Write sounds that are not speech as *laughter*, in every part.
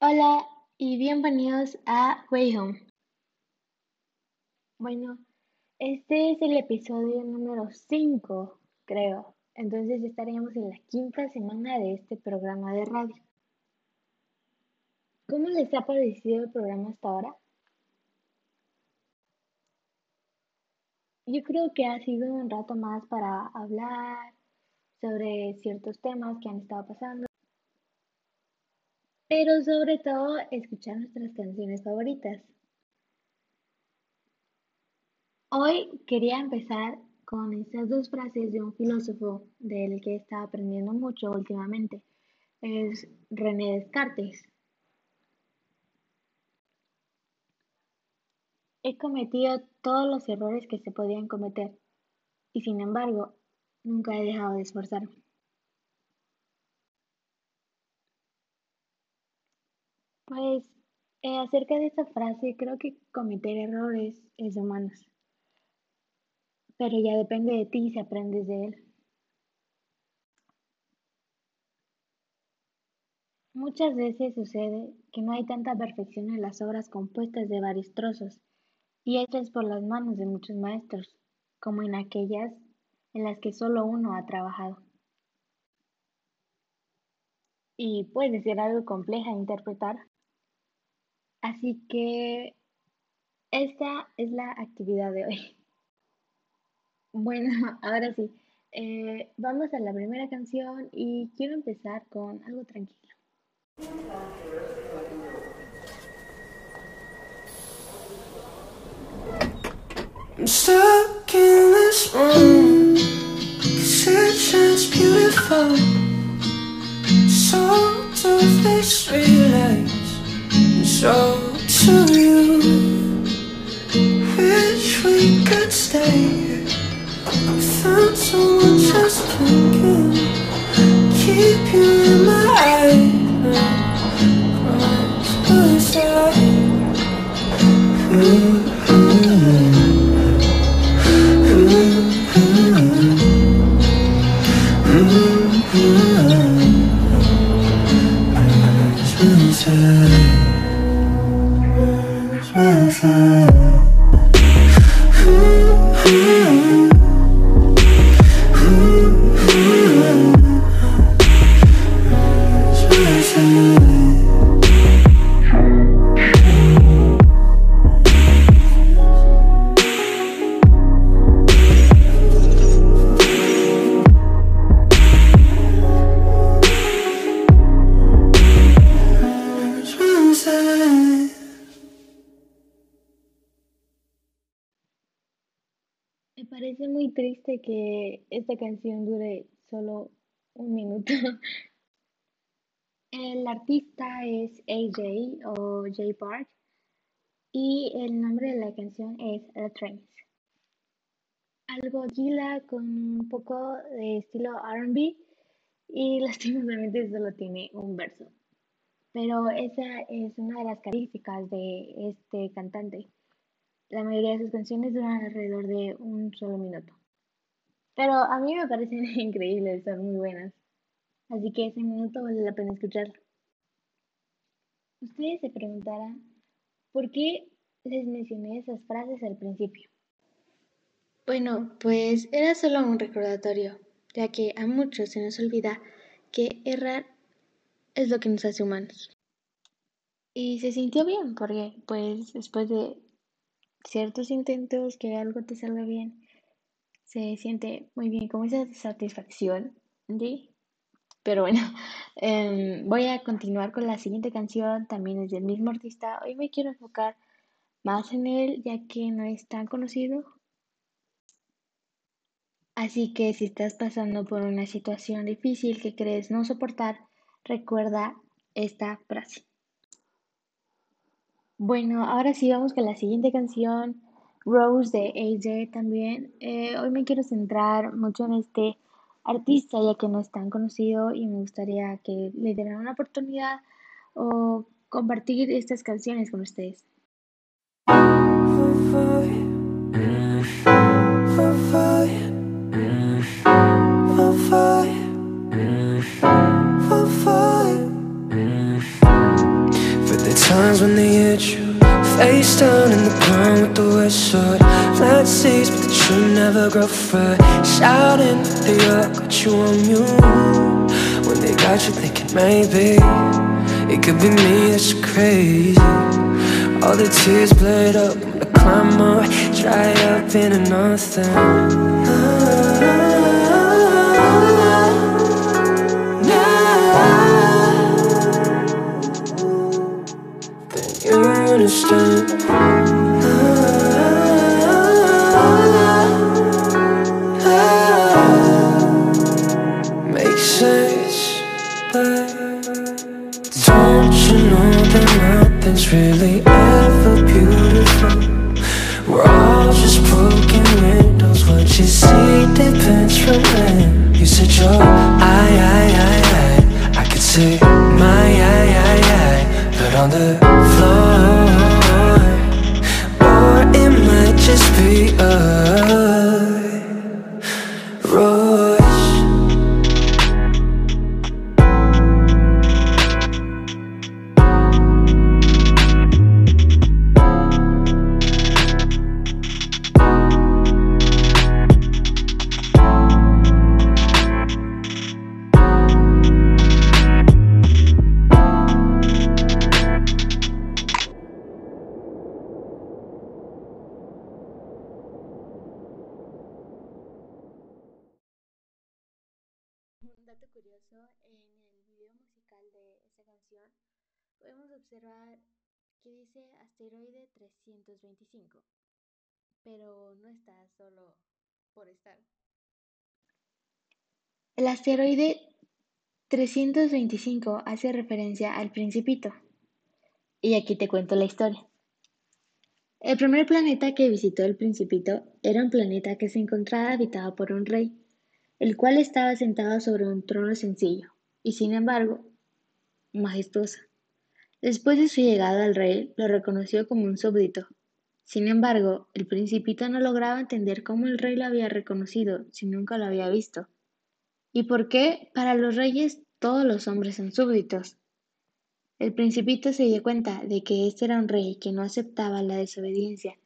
Hola y bienvenidos a Way Home. Bueno, este es el episodio número 5, creo. Entonces estaríamos en la quinta semana de este programa de radio. ¿Cómo les ha parecido el programa hasta ahora? Yo creo que ha sido un rato más para hablar sobre ciertos temas que han estado pasando pero sobre todo escuchar nuestras canciones favoritas. Hoy quería empezar con estas dos frases de un filósofo del que estado aprendiendo mucho últimamente. Es René Descartes. He cometido todos los errores que se podían cometer y sin embargo nunca he dejado de esforzarme. Pues eh, acerca de esta frase, creo que cometer errores es de humanos, pero ya depende de ti si aprendes de él. Muchas veces sucede que no hay tanta perfección en las obras compuestas de varios trozos y hechas por las manos de muchos maestros, como en aquellas en las que solo uno ha trabajado. Y puede ser algo compleja interpretar, Así que esta es la actividad de hoy. *laughs* Bueno, *laughs* ahora sí, eh, vamos a la primera canción y quiero empezar con algo tranquilo. I'm stuck in this room it's beautiful so to you. Wish we could stay. Without someone just thinking Keep you in my eyes Me parece muy triste que esta canción dure solo un minuto. *laughs* El artista es AJ o J Park y el nombre de la canción es The Trains. Algo gila con un poco de estilo RB y *laughs* lastimosamente solo tiene un verso. Pero esa es una de las características de este cantante. La mayoría de sus canciones duran alrededor de un solo minuto. Pero a mí me parecen *laughs* increíbles, son muy buenas. Así que ese minuto vale la pena escucharlo. Ustedes se preguntarán, ¿por qué les mencioné esas frases al principio? Bueno, pues era solo un recordatorio, ya que a muchos se nos olvida que errar es lo que nos hace humanos. Y se sintió bien, porque pues después de ciertos intentos que algo te salga bien, se siente muy bien, como esa satisfacción, ¿sí? Pero bueno, *laughs* em, voy a continuar con la siguiente canción, también es del mismo artista. Hoy me quiero enfocar más en él, ya que no es tan conocido. Así que si estás pasando por una situación difícil que crees no soportar, recuerda esta frase. Bueno, ahora sí vamos con la siguiente canción, Rose de AJ también. Eh, hoy me quiero centrar mucho en este artista ya que no es tan conocido y me gustaría que le dieran una oportunidad o compartir estas canciones con ustedes. Side Flat seats, but the true never grow fat Shouting, they all got you on mute. When they got you thinking maybe It could be me that's crazy. All the tears bled up the climb up Dry up into nothing. Makes really ever beautiful? We're all just broken windows. What you see depends from when you said your I, I, I, I. I could say my I, I, I, but on the floor, or it might just be a podemos observar que dice asteroide 325, pero no está solo por estar. El asteroide 325 hace referencia al principito. Y aquí te cuento la historia. El primer planeta que visitó el principito era un planeta que se encontraba habitado por un rey, el cual estaba sentado sobre un trono sencillo y sin embargo majestuoso. Después de su llegada el rey lo reconoció como un súbdito. Sin embargo, el principito no lograba entender cómo el rey lo había reconocido si nunca lo había visto. ¿Y por qué para los reyes todos los hombres son súbditos? El principito se dio cuenta de que este era un rey que no aceptaba la desobediencia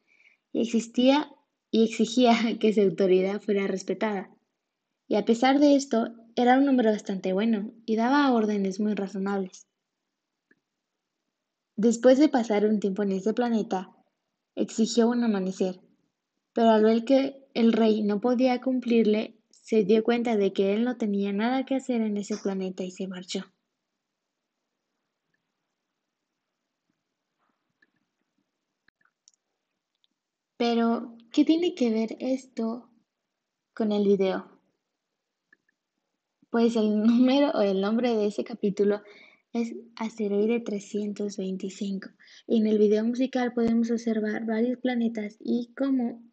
y existía y exigía *laughs* que su autoridad fuera respetada. Y a pesar de esto, era un hombre bastante bueno y daba órdenes muy razonables. Después de pasar un tiempo en ese planeta, exigió un amanecer, pero al ver que el rey no podía cumplirle, se dio cuenta de que él no tenía nada que hacer en ese planeta y se marchó. Pero, ¿qué tiene que ver esto con el video? Pues el *laughs* número o el nombre de ese capítulo es Asteroide 325. Y en el video musical podemos observar varios planetas y cómo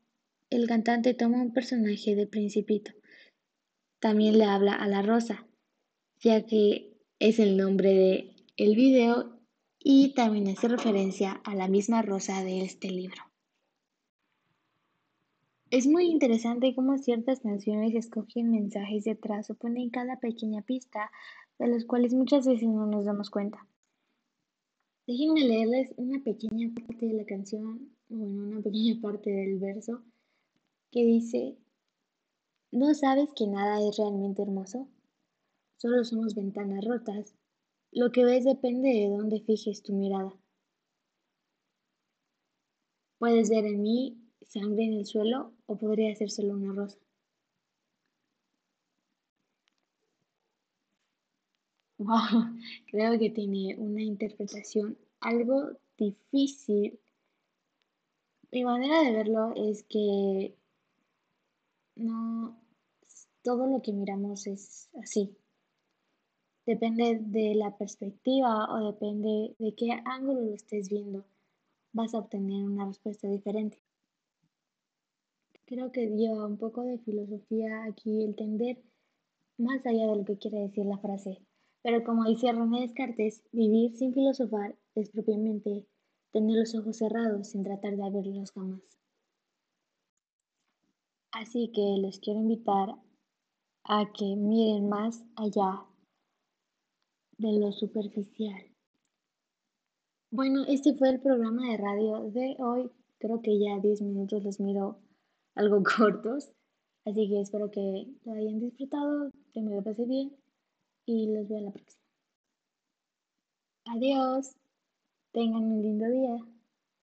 el cantante toma un personaje de Principito. También le habla a la rosa, ya que es el nombre de el video y también hace referencia a la misma rosa de este libro. Es muy interesante cómo ciertas canciones escogen mensajes detrás o ponen cada pequeña pista de los cuales muchas veces no nos damos cuenta. Déjenme leerles una pequeña parte de la canción, bueno, una pequeña parte del verso que dice, ¿no sabes que nada es realmente hermoso? Solo somos ventanas rotas. Lo que ves depende de dónde fijes tu mirada. Puedes ver en mí sangre en el suelo o podría ser solo una rosa. Wow, *laughs* creo que tiene una interpretación algo difícil. Mi manera de verlo es que no todo lo que miramos es así. Depende de la perspectiva o depende de qué ángulo lo estés viendo, vas a obtener una respuesta diferente. Creo que lleva un poco de filosofía aquí el tender más allá de lo que quiere decir la frase. Pero como dice René Descartes, vivir sin filosofar es propiamente tener los ojos cerrados sin tratar de abrirlos jamás. Así que les quiero invitar a que miren más allá de lo superficial. Bueno, este fue el programa de radio de hoy. Creo que ya 10 minutos los miro algo *laughs* cortos. Así que espero que lo hayan disfrutado, que me lo pasé bien y los veo a la próxima. Adiós. Tengan un lindo día.